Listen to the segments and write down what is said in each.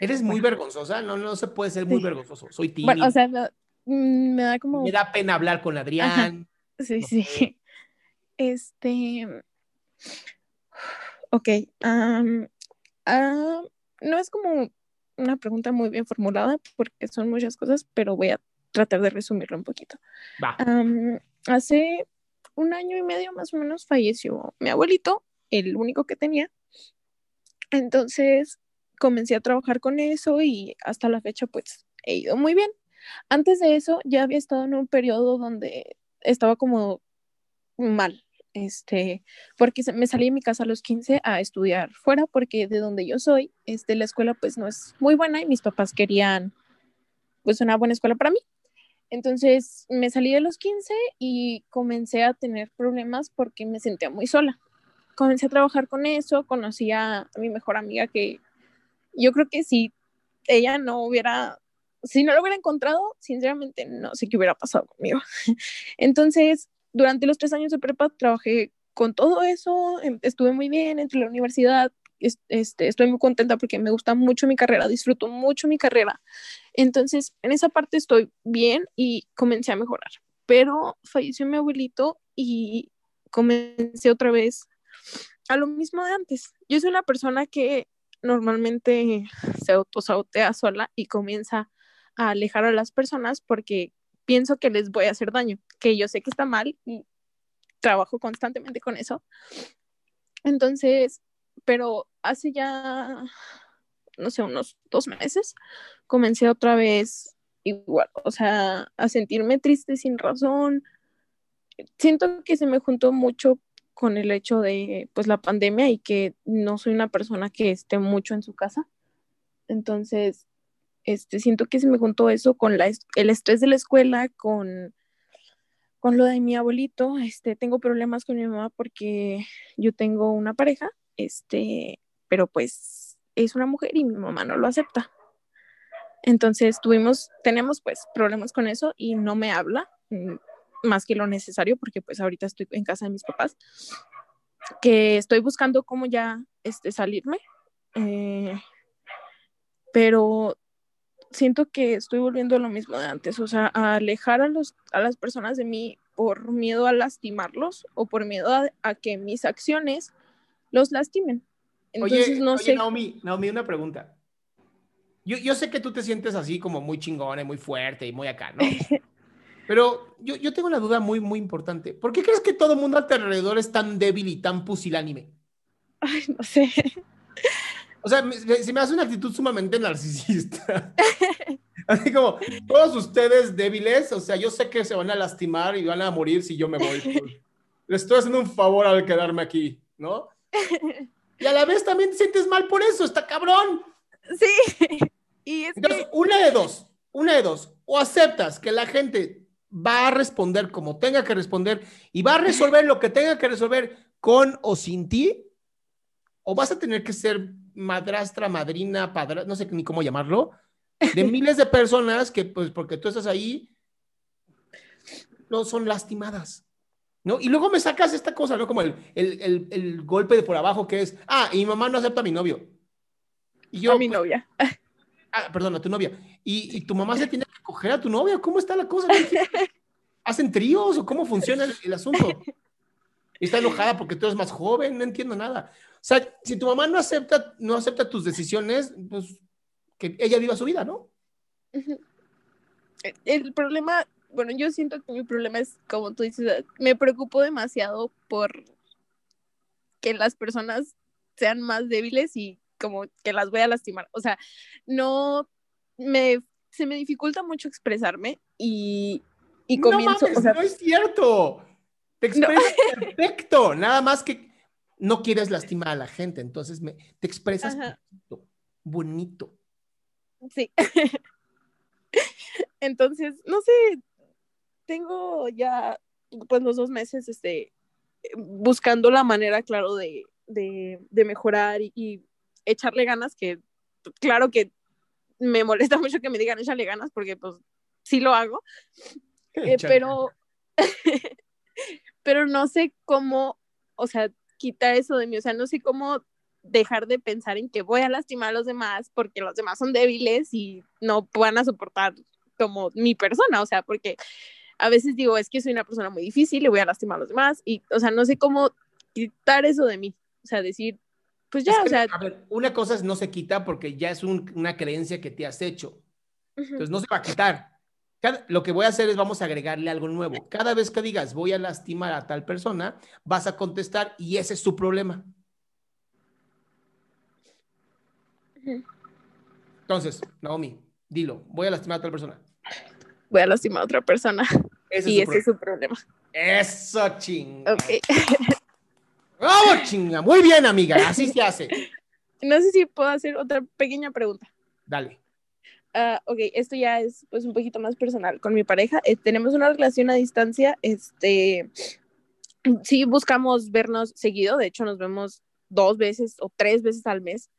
Eres muy vergonzosa, no, no se puede ser muy vergonzoso. Soy tímido. Bueno, o sea, mm, me, da como. Me da pena hablar con Adrián. Sí, sí. Este. Ok. No es como una pregunta muy bien formulada porque son muchas cosas, pero voy a tratar de resumirlo un poquito. Va. hace un año y medio más o menos falleció mi abuelito, el único que tenía. Entonces, comencé a trabajar con eso y hasta la fecha pues he ido muy bien. Antes de eso ya había estado en un periodo donde estaba como mal, este, porque me salí de mi casa a los 15 a estudiar fuera porque de donde yo soy, este, la escuela pues no es muy buena y mis papás querían pues una buena escuela para mí. Entonces me salí de los 15 y comencé a tener problemas porque me sentía muy sola. Comencé a trabajar con eso, conocí a mi mejor amiga que yo creo que si ella no hubiera, si no lo hubiera encontrado, sinceramente no sé qué hubiera pasado conmigo. Entonces, durante los tres años de prepa trabajé con todo eso, em, estuve muy bien entre la universidad, este, estoy muy contenta porque me gusta mucho mi carrera, disfruto mucho mi carrera. Entonces, en esa parte estoy bien y comencé a mejorar. Pero falleció mi abuelito y comencé otra vez a lo mismo de antes. Yo soy una persona que normalmente se autosabotea sola y comienza a alejar a las personas porque pienso que les voy a hacer daño, que yo sé que está mal y trabajo constantemente con eso. Entonces, pero hace ya, no sé, unos dos meses, comencé otra vez igual, o sea, a sentirme triste sin razón. Siento que se me juntó mucho con el hecho de pues la pandemia y que no soy una persona que esté mucho en su casa. Entonces, este, siento que se me juntó eso con la, el estrés de la escuela, con, con lo de mi abuelito. Este, tengo problemas con mi mamá porque yo tengo una pareja, este, pero pues es una mujer y mi mamá no lo acepta. Entonces tuvimos, tenemos pues problemas con eso y no me habla. Más que lo necesario, porque pues ahorita estoy en casa de mis papás, que estoy buscando cómo ya este, salirme, eh, pero siento que estoy volviendo a lo mismo de antes, o sea, a alejar a, los, a las personas de mí por miedo a lastimarlos o por miedo a, que mis acciones los lastimen. Entonces, no sé. Naomi, Naomi, una pregunta. Yo, yo, sé que tú te sientes así como muy chingona y muy fuerte y muy acá, ¿no? Pero yo, yo tengo una duda muy, muy importante. ¿Por qué crees que todo el mundo a tu alrededor es tan débil y tan pusilánime? Ay, no sé. O sea, se me hace una actitud sumamente narcisista. Así como, todos ustedes débiles, o sea, yo sé que se van a lastimar y van a morir si yo me voy. Le estoy haciendo un favor al quedarme aquí, ¿no? Y a la vez también te sientes mal por eso, está cabrón. Sí. Y es Entonces, una de dos, una de dos. O aceptas que la gente va a responder como tenga que responder y va a resolver lo que tenga que resolver con o sin ti, o vas a tener que ser madrastra, madrina, padre, no sé ni cómo llamarlo, de miles de personas que, pues, porque tú estás ahí, no son lastimadas. ¿No? Y luego me sacas esta cosa, ¿no? Como el, el, el, golpe de por abajo que es, ah, y mi mamá no acepta a mi novio. Y yo, a mi pues, novia. Ah, perdón, a tu novia. Y, y, tu mamá se tiene que coger a tu novia. ¿Cómo está la cosa? ¿Hacen tríos o cómo funciona el, asunto? está enojada porque tú eres más joven, no entiendo nada. O sea, si tu mamá no acepta, no acepta tus decisiones, pues que ella viva su vida, ¿no? El problema, bueno, yo siento que mi problema es, como tú dices, me preocupo demasiado por que las personas sean más débiles y como que las voy a lastimar. O sea, no me se me dificulta mucho expresarme y, y comienzo. No, no es cierto. Te expresas perfecto. Nada más que no quieres lastimar a la gente, entonces me, te expresas bonito. Sí. Entonces, no sé, tengo ya pues los dos meses este, buscando la manera, claro, de, de, de mejorar y, y, echarle ganas, que claro que me molesta mucho que me digan échale ganas, porque pues sí lo hago, eh, pero, pero no sé cómo, o sea, quitar eso de mí, o sea, no sé cómo dejar de pensar en que voy a lastimar a los demás porque los demás son débiles y no van a soportar como mi persona, o sea, porque a veces digo, es que soy una persona muy difícil, le voy a lastimar a los demás y, o sea, no sé cómo quitar eso de mí, o sea, decir, pues ya, es que, o sea... A ver, una cosa es no se quita porque ya es un, una creencia que te has hecho, uh -huh. entonces no se va a quitar. Cada, lo que voy a hacer es vamos a agregarle algo nuevo. Cada vez que digas voy a lastimar a tal persona, vas a contestar y ese es su problema. Entonces, Naomi, dilo, voy a lastimar a tal persona. Voy a lastimar a otra persona. Ese y es ese problema. es su problema. Eso, chinga. Ok. ¡Vamos, chinga! Muy bien, amiga, así se hace. No sé si puedo hacer otra pequeña pregunta. Dale. Uh, ok, esto ya es pues un poquito más personal. Con mi pareja eh, tenemos una relación a distancia. Este, sí buscamos vernos seguido. De hecho, nos vemos dos veces o tres veces al mes.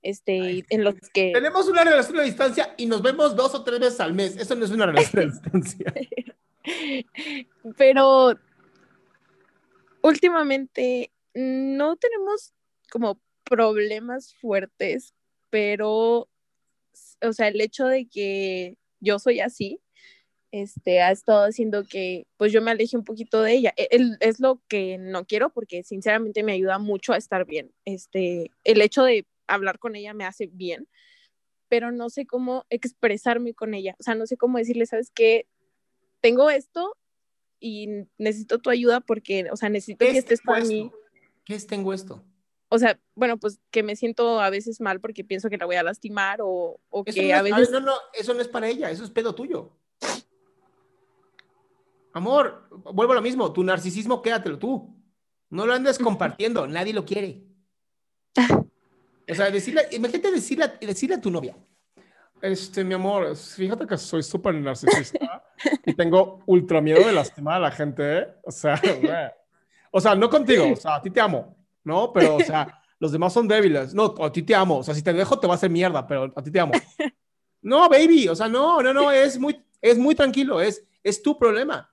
Este, Ay, en los que tenemos una relación a distancia y nos vemos dos o tres veces al mes. Eso no es una relación a distancia. Pero últimamente no tenemos como problemas fuertes, pero o sea, el hecho de que yo soy así, este, ha estado haciendo que pues yo me aleje un poquito de ella. El, es lo que no quiero porque sinceramente me ayuda mucho a estar bien. Este, el hecho de hablar con ella me hace bien, pero no sé cómo expresarme con ella. O sea, no sé cómo decirle, ¿sabes qué? Tengo esto y necesito tu ayuda porque, o sea, necesito que estés con mí. ¿Qué es tengo esto? o sea, bueno, pues que me siento a veces mal porque pienso que la voy a lastimar o, o que no a veces... No, no, eso no es para ella, eso es pedo tuyo. Amor, vuelvo a lo mismo, tu narcisismo quédatelo tú. No lo andes compartiendo, nadie lo quiere. O sea, decirle, imagínate decirle, decirle a tu novia. Este, mi amor, fíjate que soy súper narcisista y tengo ultra miedo de lastimar a la gente. ¿eh? O sea, o sea, no contigo, o sea, a ti te amo, ¿no? Pero, o sea, los demás son débiles. No, a ti te amo. O sea, si te dejo te va a hacer mierda, pero a ti te amo. No, baby, o sea, no, no, no, es muy, es muy tranquilo, es, es tu problema.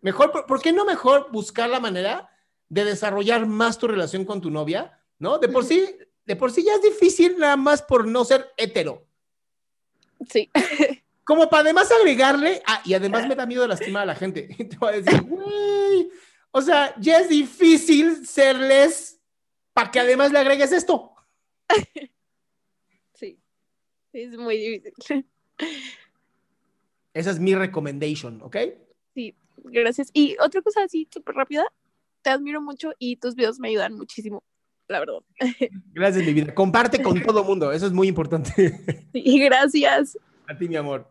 Mejor, ¿por, ¿por qué no mejor buscar la manera de desarrollar más tu relación con tu novia? ¿No? De por sí, de por sí ya es difícil nada más por no ser hetero. Sí. Como para además agregarle, ah, y además me da miedo lastimar a la gente. Te voy a decir, güey, o sea, ya es difícil serles para que además le agregues esto. Sí, es muy difícil. Esa es mi recommendation, ¿ok? Sí, gracias. Y otra cosa así, súper rápida, te admiro mucho y tus videos me ayudan muchísimo, la verdad. Gracias, mi vida. Comparte con todo mundo, eso es muy importante. Sí, gracias. A ti, mi amor.